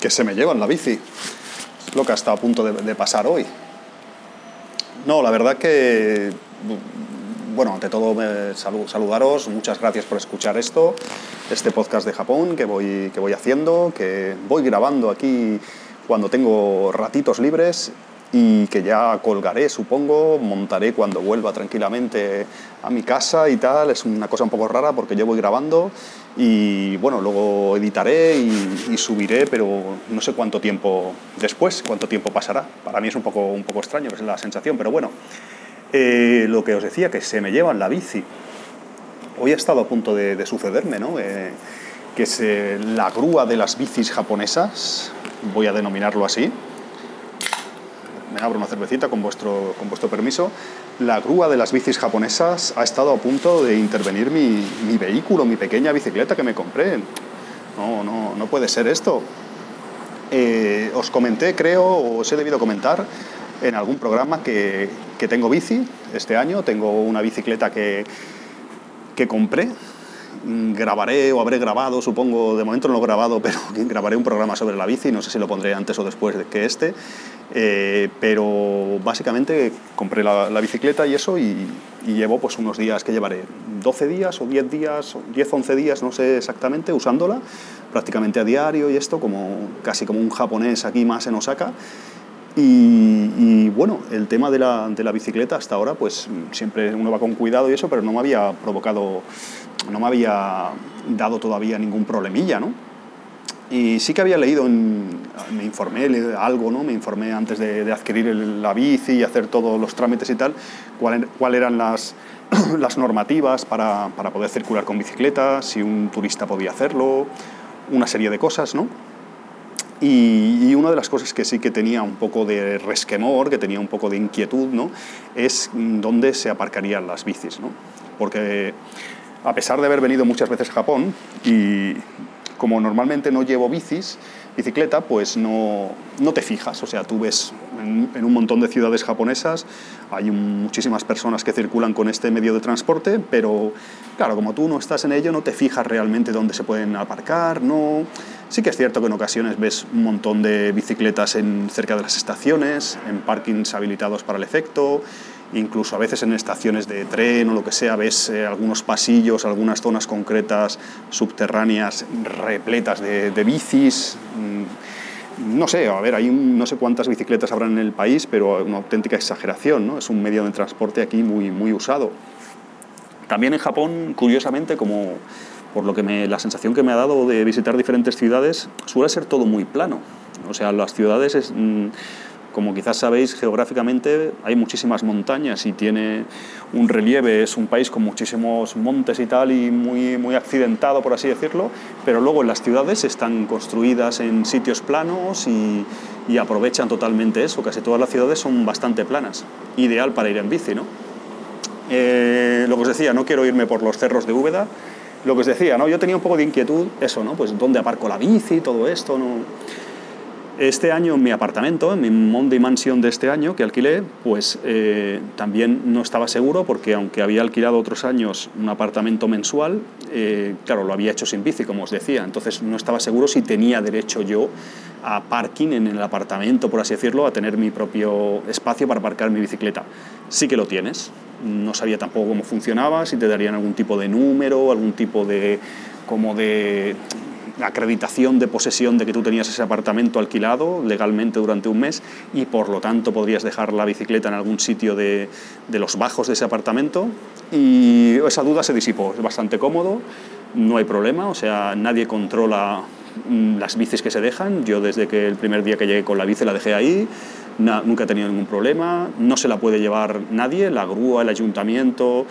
que se me llevan la bici. lo que ha estado a punto de, pasar hoy. No, la verdad que, bueno, ante todo saludaros, muchas gracias por escuchar esto, este podcast de Japón que voy, que voy haciendo, que voy grabando aquí cuando tengo ratitos libres y que ya colgaré, supongo, montaré cuando vuelva tranquilamente a mi casa y tal. Es una cosa un poco rara porque yo voy grabando y bueno, luego editaré y, subiré, pero no sé cuánto tiempo después, cuánto tiempo pasará. Para mí es un poco, un poco extraño, es la sensación, pero bueno. Eh, lo que os decía, que se me llevan la bici. Hoy ha estado a punto de, sucederme, ¿no? Eh, que es la grúa de las bicis japonesas, voy a denominarlo así, me abro una cervecita con vuestro, con vuestro permiso, la grúa de las bicis japonesas ha estado a punto de intervenir mi, mi vehículo, mi pequeña bicicleta que me compré. No, no, no puede ser esto. Eh, os comenté, creo, o os he debido comentar en algún programa que, que tengo bici este año, tengo una bicicleta que, que compré grabaré o habré grabado, supongo, de momento no lo he grabado, pero grabaré un programa sobre la bici, no sé si lo pondré antes o después de que este, eh, pero básicamente compré la, bicicleta y eso y, llevo pues unos días que llevaré 12 días o 10 días, 10, 11 días, no sé exactamente, usándola prácticamente a diario y esto, como, casi como un japonés aquí más en Osaka. Y, bueno, el tema de la, de la, bicicleta hasta ahora, pues siempre uno va con cuidado y eso, pero no me había provocado, no me había dado todavía ningún problemilla, ¿no? Y sí que había leído, me informé algo, ¿no? Me informé antes de, adquirir la bici y hacer todos los trámites y tal, cuáles cuál eran las, las normativas para, para poder circular con bicicleta, si un turista podía hacerlo, una serie de cosas, ¿no? Y, una de las cosas que sí que tenía un poco de resquemor, que tenía un poco de inquietud, ¿no? es dónde se aparcarían las bicis. ¿no? Porque a pesar de haber venido muchas veces a Japón y como normalmente no llevo bicis, bicicleta, pues no, no te fijas. O sea, tú ves en, un montón de ciudades japonesas, hay muchísimas personas que circulan con este medio de transporte, pero claro, como tú no estás en ello, no te fijas realmente dónde se pueden aparcar, no... Sí que es cierto que en ocasiones ves un montón de bicicletas en, cerca de las estaciones, en parkings habilitados para el efecto, incluso a veces en estaciones de tren o lo que sea, ves eh, algunos pasillos, algunas zonas concretas subterráneas repletas de, bicis. Mm, no sé, a ver, hay no sé cuántas bicicletas habrá en el país, pero una auténtica exageración, ¿no? Es un medio de transporte aquí muy, muy usado. También en Japón, curiosamente, como por lo que me, la sensación que me ha dado de visitar diferentes ciudades, suele ser todo muy plano. O sea, las ciudades es, mm, como quizás sabéis, geográficamente hay muchísimas montañas y tiene un relieve, es un país con muchísimos montes y tal, y muy, muy accidentado, por así decirlo, pero luego en las ciudades están construidas en sitios planos y, y aprovechan totalmente eso. Casi todas las ciudades son bastante planas, ideal para ir en bici, ¿no? Eh, lo que os decía, no quiero irme por los cerros de Úbeda, lo que os decía, ¿no? yo tenía un poco de inquietud, eso, ¿no? pues dónde aparco la bici, todo esto, ¿no? Este año mi apartamento, en mi Monday Mansion de este año que alquilé, pues eh, también no estaba seguro porque aunque había alquilado otros años un apartamento mensual, eh, claro, lo había hecho sin bici, como os decía, entonces no estaba seguro si tenía derecho yo a parking en el apartamento, por así decirlo, a tener mi propio espacio para aparcar mi bicicleta. Sí que lo tienes, no sabía tampoco cómo funcionaba, si te darían algún tipo de número, algún tipo de como de acreditación de posesión de que tú tenías ese apartamento alquilado legalmente durante un mes y por lo tanto podrías dejar la bicicleta en algún sitio de, de los bajos de ese apartamento. Y esa duda se disipó, es bastante cómodo, no hay problema, o sea, nadie controla mm, las bicis que se dejan, yo desde que el primer día que llegué con la bici la dejé ahí, nunca he tenido ningún problema, no se la puede llevar nadie, la grúa, el ayuntamiento,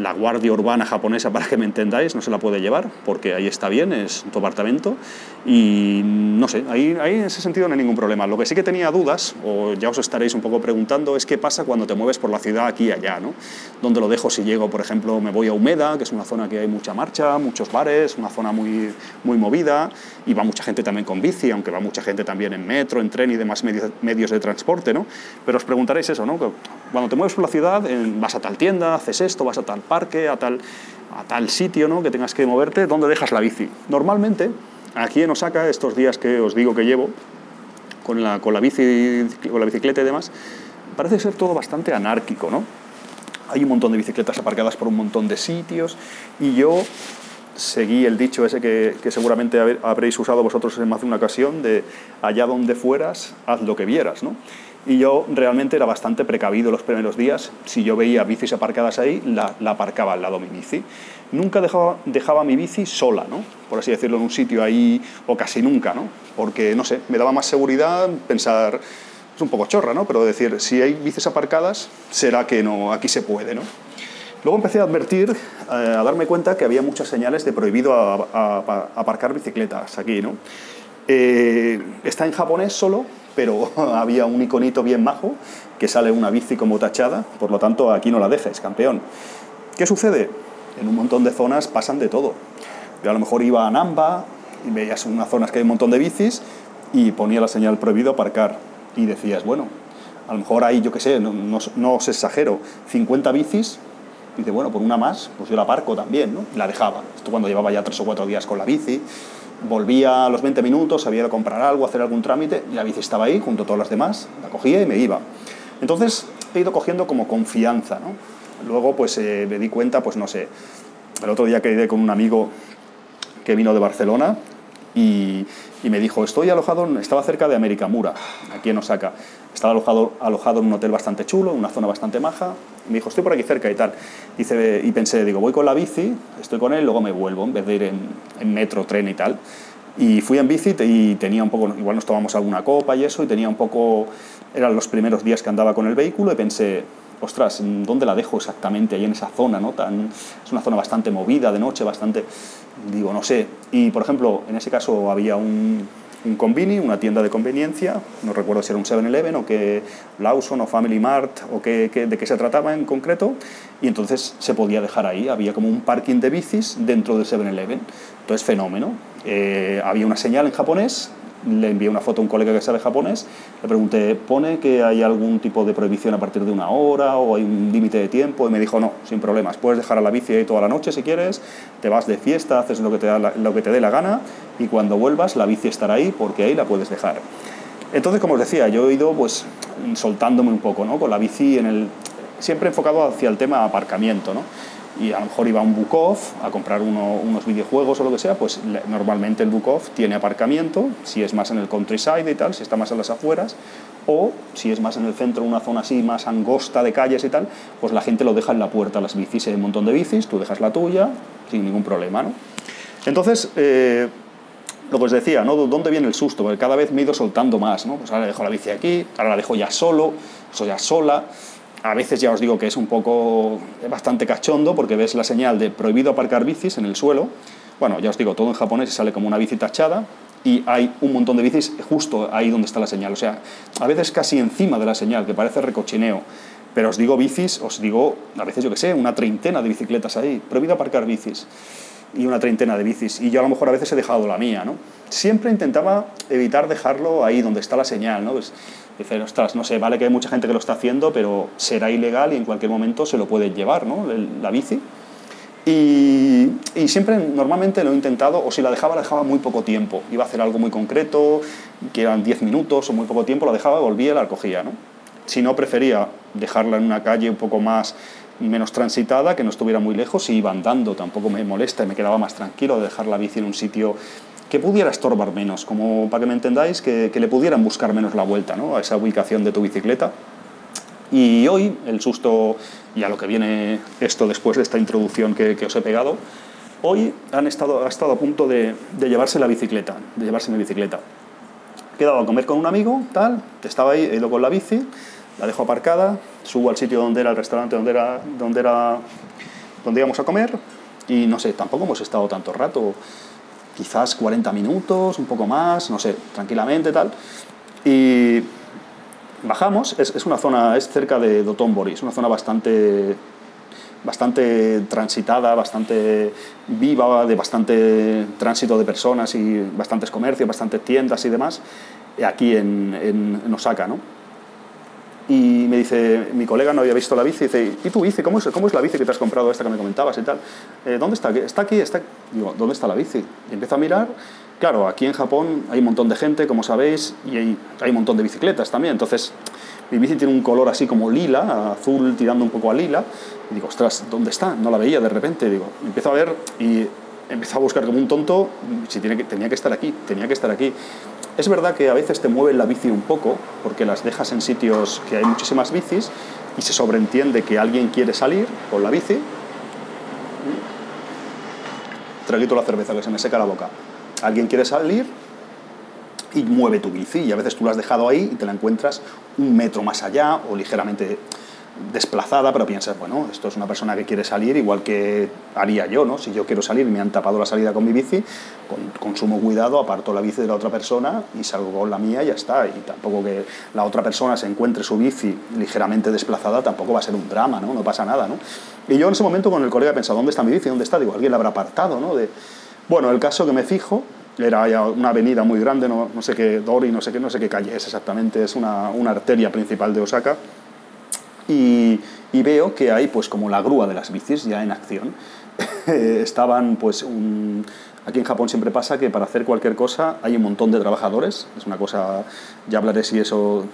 la guardia urbana japonesa, para que me entendáis, no se la puede llevar, porque ahí está bien, es tu apartamento, y no sé, ahí, ahí en ese sentido no hay ningún problema. Lo que sí que tenía dudas, o ya os estaréis un poco preguntando, es qué pasa cuando te mueves por la ciudad aquí y allá, ¿no? ¿Dónde lo dejo si llego, por ejemplo, me voy a Humeda, que es una zona que hay mucha marcha, muchos bares, una zona muy, muy movida, y va mucha gente también con bici, aunque va mucha gente también en metro, en tren y demás medios, medios de transporte, ¿no? Pero os preguntaréis eso, ¿no? Cuando te mueves por la ciudad, vas a tal tienda, haces esto, vas a tal parque, a tal, a tal sitio ¿no? que tengas que moverte, ¿dónde dejas la bici? Normalmente, aquí en Osaka, estos días que os digo que llevo, con la, con la, bici, con la bicicleta y demás, parece ser todo bastante anárquico, ¿no? Hay un montón de bicicletas aparcadas por un montón de sitios y yo seguí el dicho ese que, que, seguramente habréis usado vosotros en más de una ocasión de allá donde fueras, haz lo que vieras, ¿no? Y yo realmente era bastante precavido los primeros días. Si yo veía bicis aparcadas ahí, la, aparcaba al lado de mi bici. Nunca dejaba, dejaba mi bici sola, ¿no? por así decirlo, en un sitio ahí, o casi nunca, ¿no? porque, no sé, me daba más seguridad pensar, es un poco chorra, ¿no? pero decir, si hay bicis aparcadas, será que no, aquí se puede. ¿no? Luego empecé a advertir, eh, a darme cuenta que había muchas señales de prohibido aparcar bicicletas aquí. ¿no? Eh, está en japonés solo, pero había un iconito bien majo que sale una bici como tachada, por lo tanto aquí no la dejes, campeón. ¿Qué sucede? En un montón de zonas pasan de todo. Yo a lo mejor iba a Namba y veías unas zonas que hay un montón de bicis y ponía la señal prohibido aparcar y decías, bueno, a lo mejor hay, yo qué sé, no, os exagero, 50 bicis, y dice, bueno, por una más, pues yo la aparco también, ¿no? Y la dejaba. Esto cuando llevaba ya tres o cuatro días con la bici, volvía a los 20 minutos, había de comprar algo, hacer algún trámite, y la bici estaba ahí junto a todas las demás, la cogía y me iba. Entonces he ido cogiendo como confianza, ¿no? Luego pues eh, me di cuenta, pues no sé, el otro día quedé con un amigo que vino de Barcelona y, me dijo, estoy alojado, estaba cerca de Americamura, aquí en Osaka, estaba alojado, alojado en un hotel bastante chulo, en una zona bastante maja, me dijo, estoy por aquí cerca y tal. Dice, y pensé, digo, voy con la bici, estoy con él, luego me vuelvo, en vez de ir en, en metro, tren y tal. Y fui en bici y tenía un poco, igual nos tomamos alguna copa y eso, y tenía un poco, eran los primeros días que andaba con el vehículo y pensé, ostras, ¿dónde la dejo exactamente? Ahí en esa zona, ¿no? Tan, es una zona bastante movida de noche, bastante, digo, no sé. Y, por ejemplo, en ese caso había un, un convini, una tienda de conveniencia, no recuerdo si era un 7-Eleven o que Lawson o Family Mart o qué, de qué se trataba en concreto, y entonces se podía dejar ahí, había como un parking de bicis dentro del 7-Eleven, entonces fenómeno. Eh, había una señal en japonés, le envié una foto a un colega que sabe japonés, le pregunté, ¿pone que hay algún tipo de prohibición a partir de una hora o hay un límite de tiempo? Y me dijo, no, sin problemas, puedes dejar a la bici ahí toda la noche si quieres, te vas de fiesta, haces lo que te, da lo que te dé la gana y cuando vuelvas la bici estará ahí porque ahí la puedes dejar. Entonces, como os decía, yo he ido pues soltándome un poco, ¿no? Con la bici en el, siempre enfocado hacia el tema aparcamiento, ¿no? Y a lo mejor iba a un Bukov a comprar unos videojuegos o lo que sea, pues normalmente el Bukov tiene aparcamiento, si es más en el countryside y tal, si está más en las afueras, o si es más en el centro, una zona así más angosta de calles y tal, pues la gente lo deja en la puerta, las bicis, hay un montón de bicis, tú dejas la tuya sin ningún problema, ¿no? Entonces, eh, lo que os decía, ¿no? ¿Dónde viene el susto? Porque cada vez me he ido soltando más, ¿no? Pues ahora dejo la bici aquí, ahora la dejo ya solo, soy ya sola, a veces ya os digo que es un poco bastante cachondo porque ves la señal de prohibido aparcar bicis en el suelo. Bueno, ya os digo, todo en japonés y sale como una bici tachada y hay un montón de bicis justo ahí donde está la señal. O sea, a veces casi encima de la señal, que parece recochineo. Pero os digo bicis, os digo, a veces yo que sé, una treintena de bicicletas ahí. Prohibido aparcar bicis. Y una treintena de bicis. Y yo a lo mejor a veces he dejado la mía, ¿no? Siempre intentaba evitar dejarlo ahí donde está la señal, ¿no? Pues, Dice, ostras, no sé, vale que hay mucha gente que lo está haciendo, pero será ilegal y en cualquier momento se lo puede llevar, ¿no? La bici. Y, y, siempre, normalmente lo he intentado, o si la dejaba, la dejaba muy poco tiempo. Iba a hacer algo muy concreto, que eran 10 minutos o muy poco tiempo, la dejaba, volvía y la recogía, ¿no? Si no, prefería dejarla en una calle un poco más menos transitada, que no estuviera muy lejos y iba andando, tampoco me molesta y me quedaba más tranquilo de dejar la bici en un sitio que pudiera estorbar menos, como para que me entendáis, que, le pudieran buscar menos la vuelta ¿no? a esa ubicación de tu bicicleta. Y hoy, el susto, y a lo que viene esto después de esta introducción que, os he pegado, hoy han estado, ha estado a punto de, llevarse la bicicleta, de llevarse mi bicicleta. He quedado a comer con un amigo, tal, estaba ahí, he ido con la bici, la dejo aparcada, subo al sitio donde era el restaurante, donde era, donde era donde íbamos a comer y no sé, tampoco hemos estado tanto rato, quizás 40 minutos, un poco más, no sé, tranquilamente tal. Y bajamos, es, es una zona, es cerca de Dotonbori, es una zona bastante bastante transitada, bastante viva, de bastante tránsito de personas y bastantes comercios, bastantes tiendas y demás, aquí en, en, Osaka, ¿no? Y me dice, mi colega no había visto la bici, dice, ¿y tu bici? ¿Cómo es, ¿Cómo es la bici que te has comprado, esta que me comentabas y tal? Eh, ¿Dónde está? ¿Está aquí? Está Digo, ¿dónde está la bici? Y empiezo a mirar, claro, aquí en Japón hay un montón de gente, como sabéis, y hay, hay un montón de bicicletas también, entonces mi bici tiene un color así como lila, azul tirando un poco a lila. Y digo, ostras, ¿dónde está? No la veía de repente. Digo, empiezo a ver y empiezo a buscar como un tonto si tiene que, tenía que estar aquí, tenía que estar aquí. Es verdad que a veces te mueve la bici un poco, porque las dejas en sitios que hay muchísimas bicis y se sobreentiende que alguien quiere salir con la bici. Traguito la cerveza que se me seca la boca. Alguien quiere salir y mueve tu bici y a veces tú la has dejado ahí y te la encuentras un metro más allá o ligeramente desplazada, pero piensas, bueno, esto es una persona que quiere salir igual que haría yo, ¿no? Si yo quiero salir y me han tapado la salida con mi bici, con, con, sumo cuidado aparto la bici de la otra persona y salgo con la mía y ya está. Y tampoco que la otra persona se encuentre su bici ligeramente desplazada, tampoco va a ser un drama, ¿no? No pasa nada, ¿no? Y yo en ese momento con el colega he pensado, ¿dónde está mi bici? ¿Dónde está? Digo, alguien la habrá apartado, ¿no? De... Bueno, el caso que me fijo era una avenida muy grande, no, no, sé qué, Dori, no sé qué, no sé qué calle es exactamente, es una, una arteria principal de Osaka. Y, y, veo que hay pues como la grúa de las bicis ya en acción. Estaban pues un, Aquí en Japón siempre pasa que para hacer cualquier cosa hay un montón de trabajadores, es una cosa, ya hablaré si eso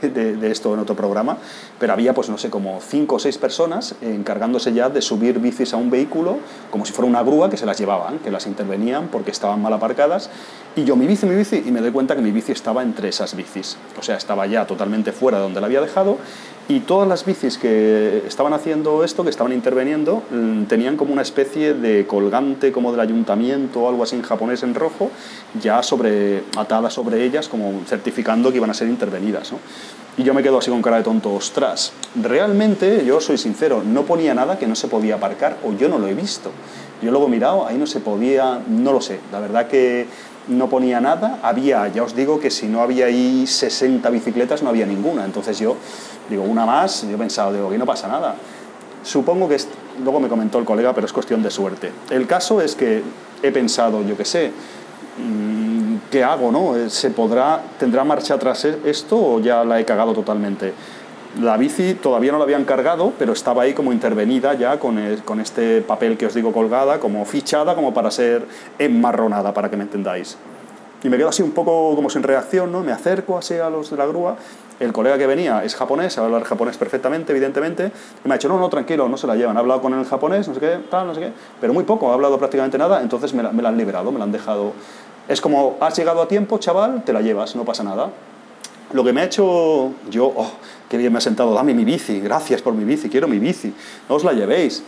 de, de, esto en otro programa, pero había pues no sé, como cinco o seis personas encargándose ya de subir bicis a un vehículo como si fuera una grúa que se las llevaban, que las intervenían porque estaban mal aparcadas y yo mi bici, mi bici y me doy cuenta que mi bici estaba entre esas bicis, o sea, estaba ya totalmente fuera de donde la había dejado y todas las bicis que estaban haciendo esto, que estaban interviniendo, mm, tenían como una especie de colgante como del ayuntamiento o algo así en japonés en rojo, ya sobre, atada sobre ellas, como certificando que iban a ser intervenidas. Y yo me quedo así con cara de tonto, ostras, realmente, yo soy sincero, no ponía nada que no se podía aparcar o yo no lo he visto. Yo luego he mirado, ahí no se podía, no lo sé, la verdad que no ponía nada, había, ya os digo que si no había ahí 60 bicicletas no había ninguna, entonces yo digo, una más, yo he pensado, digo, que no pasa nada. Supongo que, luego me comentó el colega, pero es cuestión de suerte. El caso es que he pensado, yo qué sé, mm, ¿qué hago? No? ¿Se podrá, ¿Tendrá marcha atrás esto o ya la he cagado totalmente? La bici todavía no la habían cargado, pero estaba ahí como intervenida ya con, con este papel que os digo colgada, como fichada, como para ser enmarronada, para que me entendáis. Y me quedo así un poco como sin reacción, ¿no? Me acerco así a los de la grúa. El colega que venía es japonés, sabe hablar japonés perfectamente, evidentemente. Y me ha dicho, no, no, tranquilo, no se la llevan. Ha hablado con en japonés, no sé qué, tal, no sé qué. Pero muy poco, ha hablado prácticamente nada, entonces me la, me la han liberado, me la han dejado. Es como, has llegado a tiempo, chaval, te la llevas, no pasa nada. Lo que me ha hecho yo, oh, qué bien me ha sentado, dame mi bici, gracias por mi bici, quiero mi bici, no os la llevéis.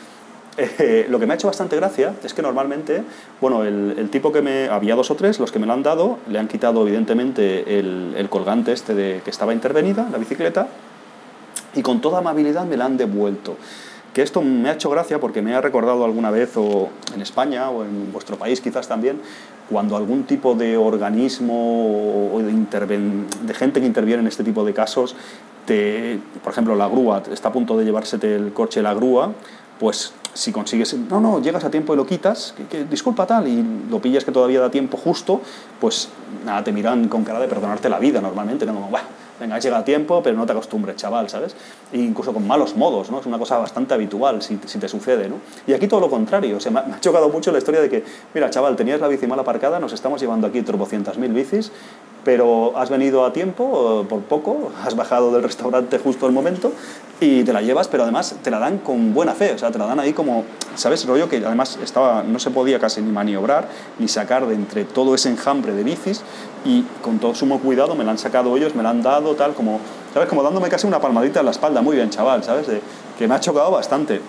Eh, lo que me ha hecho bastante gracia es que normalmente, bueno, el, tipo que me... Había dos o tres, los que me lo han dado, le han quitado evidentemente el, el, colgante este de que estaba intervenida, la bicicleta, y con toda amabilidad me la han devuelto. Que esto me ha hecho gracia porque me ha recordado alguna vez, o en España, o en vuestro país quizás también, cuando algún tipo de organismo o de, de gente que interviene en este tipo de casos, te, por ejemplo, la grúa, está a punto de llevársete el coche la grúa, pues si consigues, no, no, llegas a tiempo y lo quitas, que, disculpa tal, y lo pillas que todavía da tiempo justo, pues nada, te miran con cara de perdonarte la vida normalmente, ¿no? Como, bah, venga, llega a tiempo, pero no te acostumbres, chaval, ¿sabes? E incluso con malos modos, ¿no? Es una cosa bastante habitual si, si te sucede, ¿no? Y aquí todo lo contrario, o sea, me ha, chocado mucho la historia de que, mira, chaval, tenías la bici mal aparcada, nos estamos llevando aquí tropocientas mil bicis, pero has venido a tiempo, por poco, has bajado del restaurante justo al momento y te la llevas, pero además te la dan con buena fe, o sea, te la dan ahí como, ¿sabes? Rollo que además estaba, no se podía casi ni maniobrar ni sacar de entre todo ese enjambre de bicis y con todo sumo cuidado me la han sacado ellos, me la han dado, tal, como, ¿sabes? Como dándome casi una palmadita en la espalda, muy bien, chaval, ¿sabes? De, que me ha chocado bastante.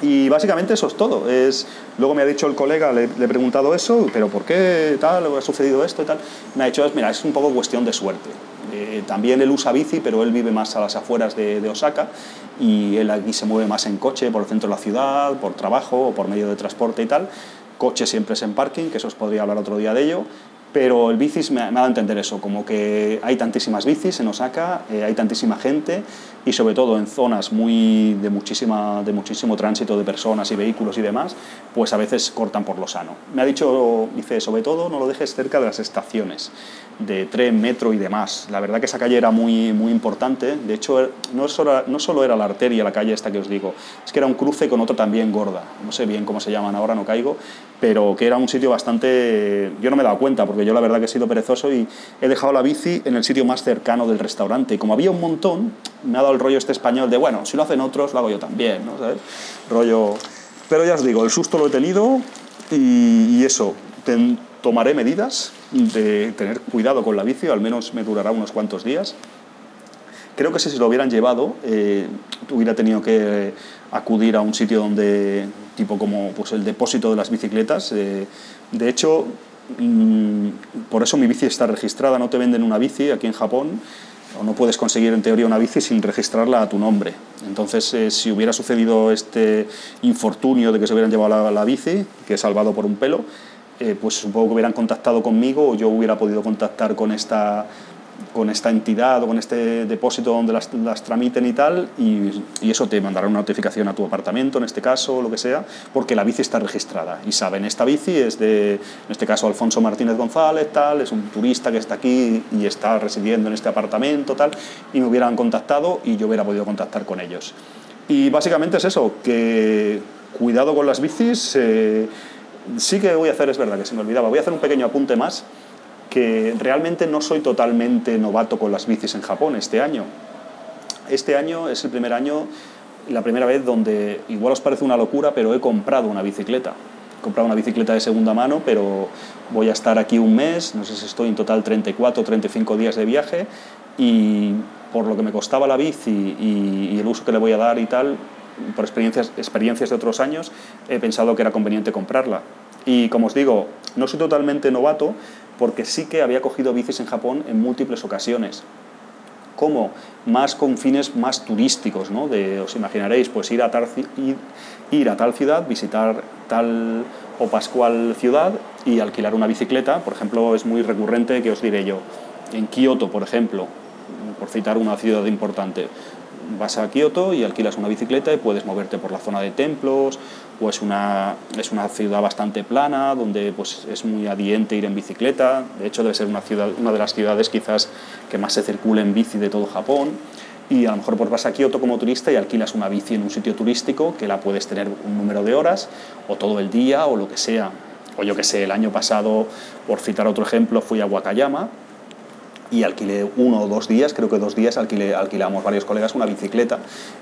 Y básicamente eso es todo. Es, luego me ha dicho el colega, le, he preguntado eso, pero ¿por qué tal? ¿Ha sucedido esto y tal? Me ha dicho, mira, es un poco cuestión de suerte. Eh, también él usa bici, pero él vive más a las afueras de, de, Osaka y él aquí se mueve más en coche por el centro de la ciudad, por trabajo o por medio de transporte y tal. Coche siempre es en parking, que eso os podría hablar otro día de ello. Pero el bicis me, ha dado a entender eso, como que hay tantísimas bicis en Osaka, eh, hay tantísima gente y sobre todo en zonas muy de, muchísima, de muchísimo tránsito de personas y vehículos y demás, pues a veces cortan por lo sano. Me ha dicho, dice, sobre todo no lo dejes cerca de las estaciones de tren, metro y demás. La verdad que esa calle era muy, muy importante, de hecho no solo, no solo era la arteria, la calle esta que os digo, es que era un cruce con otra también gorda, no sé bien cómo se llaman ahora, no caigo, pero que era un sitio bastante... Yo no me he dado cuenta, porque yo la verdad que he sido perezoso y he dejado la bici en el sitio más cercano del restaurante. Y como había un montón, me ha dado el rollo este español de, bueno, si lo hacen otros, lo hago yo también, ¿no? ¿Sabes? Rollo... Pero ya os digo, el susto lo he tenido y, eso, tomaré medidas de tener cuidado con la bici, al menos me durará unos cuantos días. Creo que si se lo hubieran llevado, eh, hubiera tenido que acudir a un sitio donde, tipo como pues, el depósito de las bicicletas. Eh, de hecho, mm, por eso mi bici está registrada, no te venden una bici aquí en Japón, o no puedes conseguir en teoría una bici sin registrarla a tu nombre. Entonces, eh, si hubiera sucedido este infortunio de que se hubieran llevado la, la bici, que he salvado por un pelo, eh, pues supongo que hubieran contactado conmigo o yo hubiera podido contactar con esta con esta entidad o con este depósito donde las, las tramiten y tal, y, eso te mandará una notificación a tu apartamento, en este caso, o lo que sea, porque la bici está registrada. Y saben, esta bici es de, en este caso, Alfonso Martínez González, tal, es un turista que está aquí y está residiendo en este apartamento, tal, y me hubieran contactado y yo hubiera podido contactar con ellos. Y básicamente es eso, que cuidado con las bicis. Eh, sí que voy a hacer, es verdad que se me olvidaba, voy a hacer un pequeño apunte más que realmente no soy totalmente novato con las bicis en Japón este año. Este año es el primer año, la primera vez donde, igual os parece una locura, pero he comprado una bicicleta. He comprado una bicicleta de segunda mano, pero voy a estar aquí un mes, no sé si estoy en total 34 o 35 días de viaje y por lo que me costaba la bici y, y el uso que le voy a dar y tal, por experiencias, experiencias de otros años, he pensado que era conveniente comprarla. Y como os digo, no soy totalmente novato, porque sí que había cogido bicis en Japón en múltiples ocasiones. como Más con fines más turísticos, ¿no? De, os imaginaréis, pues ir a, ir, a tal ciudad, visitar tal o pascual ciudad y alquilar una bicicleta. Por ejemplo, es muy recurrente que os diré yo, en Kioto, por ejemplo, por citar una ciudad importante, vas a Kioto y alquilas una bicicleta y puedes moverte por la zona de templos, o es una, es una ciudad bastante plana, donde pues, es muy adiente ir en bicicleta, de hecho debe ser una, ciudad, una de las ciudades quizás que más se circula en bici de todo Japón, y a lo mejor pues vas a Kioto como turista y alquilas una bici en un sitio turístico que la puedes tener un número de horas, o todo el día, o lo que sea. O yo que sé, el año pasado, por citar otro ejemplo, fui a Wakayama, y alquilé uno o dos días, creo que dos días alquilé, alquilamos varios colegas una bicicleta,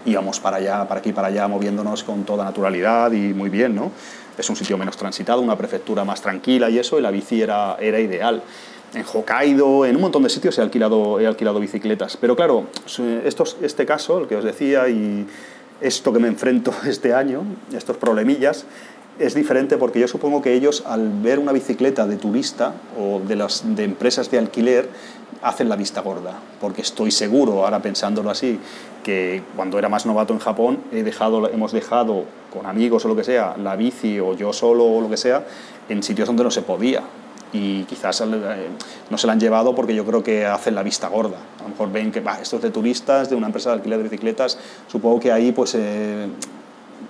íbamos para allá, para aquí, para allá, moviéndonos con toda naturalidad y muy bien, ¿no? Es un sitio menos transitado, una prefectura más tranquila y eso, y la bici era, era ideal. En Hokkaido, en un montón de sitios he alquilado, he alquilado bicicletas. Pero claro, estos, este caso, el que os decía, y esto que me enfrento este año, estos problemillas, es diferente porque yo supongo que ellos al ver una bicicleta de turista o de las de empresas de alquiler hacen la vista gorda, porque estoy seguro, ahora pensándolo así, que cuando era más novato en Japón he dejado, hemos dejado con amigos o lo que sea la bici o yo solo o lo que sea en sitios donde no se podía y quizás eh, no se la han llevado porque yo creo que hacen la vista gorda. A lo mejor ven que es de turistas, de una empresa de alquiler de bicicletas, supongo que ahí pues eh,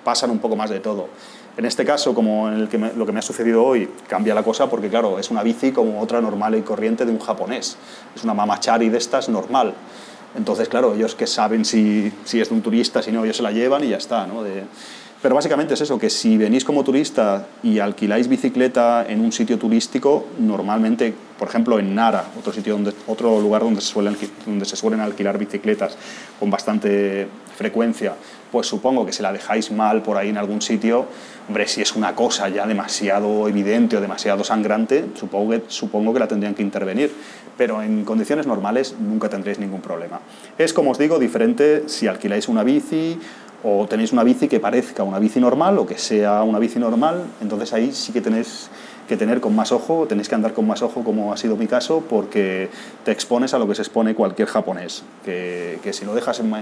pasan un poco más de todo. En este caso, como en lo que me ha sucedido hoy, cambia la cosa porque, claro, es una bici como otra normal y corriente de un japonés. Es una mamachari de estas normal. Entonces, claro, ellos que saben si, si, es de un turista, si no, ellos se la llevan y ya está. ¿no? Pero básicamente es eso, que si venís como turista y alquiláis bicicleta en un sitio turístico, normalmente, por ejemplo, en Nara, otro, sitio donde, otro lugar donde se, suelen, donde se suelen alquilar bicicletas con bastante frecuencia, pues supongo que si la dejáis mal por ahí en algún sitio, hombre, si es una cosa ya demasiado evidente o demasiado sangrante, supongo que, supongo que la tendrían que intervenir. Pero en condiciones normales nunca tendréis ningún problema. Es, como os digo, diferente si alquiláis una bici o tenéis una bici que parezca una bici normal o que sea una bici normal, entonces ahí sí que tenéis que tener con más ojo, tenéis que andar con más ojo como ha sido mi caso, porque te expones a lo que se expone cualquier japonés, que, que si lo dejas en,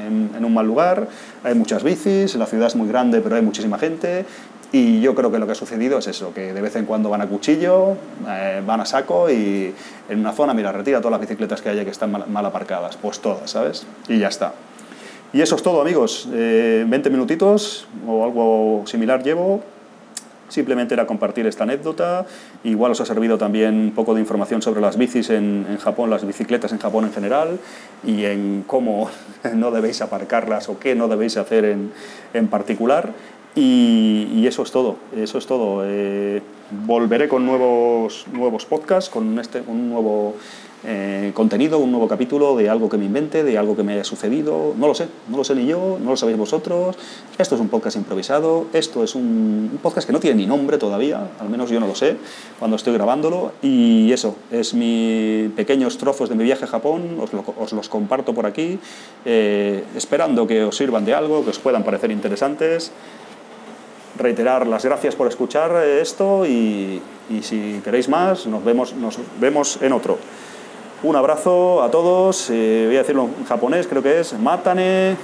un mal lugar, hay muchas bicis, la ciudad es muy grande pero hay muchísima gente, y yo creo que lo que ha sucedido es eso, que de vez en cuando van a cuchillo, eh, van a saco y en una zona, mira, retira todas las bicicletas que haya que están mal aparcadas, pues todas, ¿sabes? Y ya está. Y eso es todo, amigos. 20 eh, minutitos o algo similar llevo. Simplemente era compartir esta anécdota. Igual os ha servido también un poco de información sobre las bicis en, en Japón, las bicicletas en Japón en general y en cómo no debéis aparcarlas o qué no debéis hacer en, en particular. Y, y, eso es todo, eso es todo. Eh, volveré con nuevos, nuevos podcasts, con este, un nuevo eh, contenido, un nuevo capítulo de algo que me invente, de algo que me haya sucedido. No lo sé, no lo sé ni yo, no lo sabéis vosotros. Esto es un podcast improvisado, esto es un, un podcast que no tiene ni nombre todavía, al menos yo no lo sé cuando estoy grabándolo. Y eso, es mi pequeños trozos de mi viaje a Japón, os, lo, os los comparto por aquí, eh, esperando que os sirvan de algo, que os puedan parecer interesantes reiterar las gracias por escuchar esto y, y, si queréis más, nos vemos, nos vemos en otro. Un abrazo a todos, eh, voy a decirlo en japonés, creo que es Matane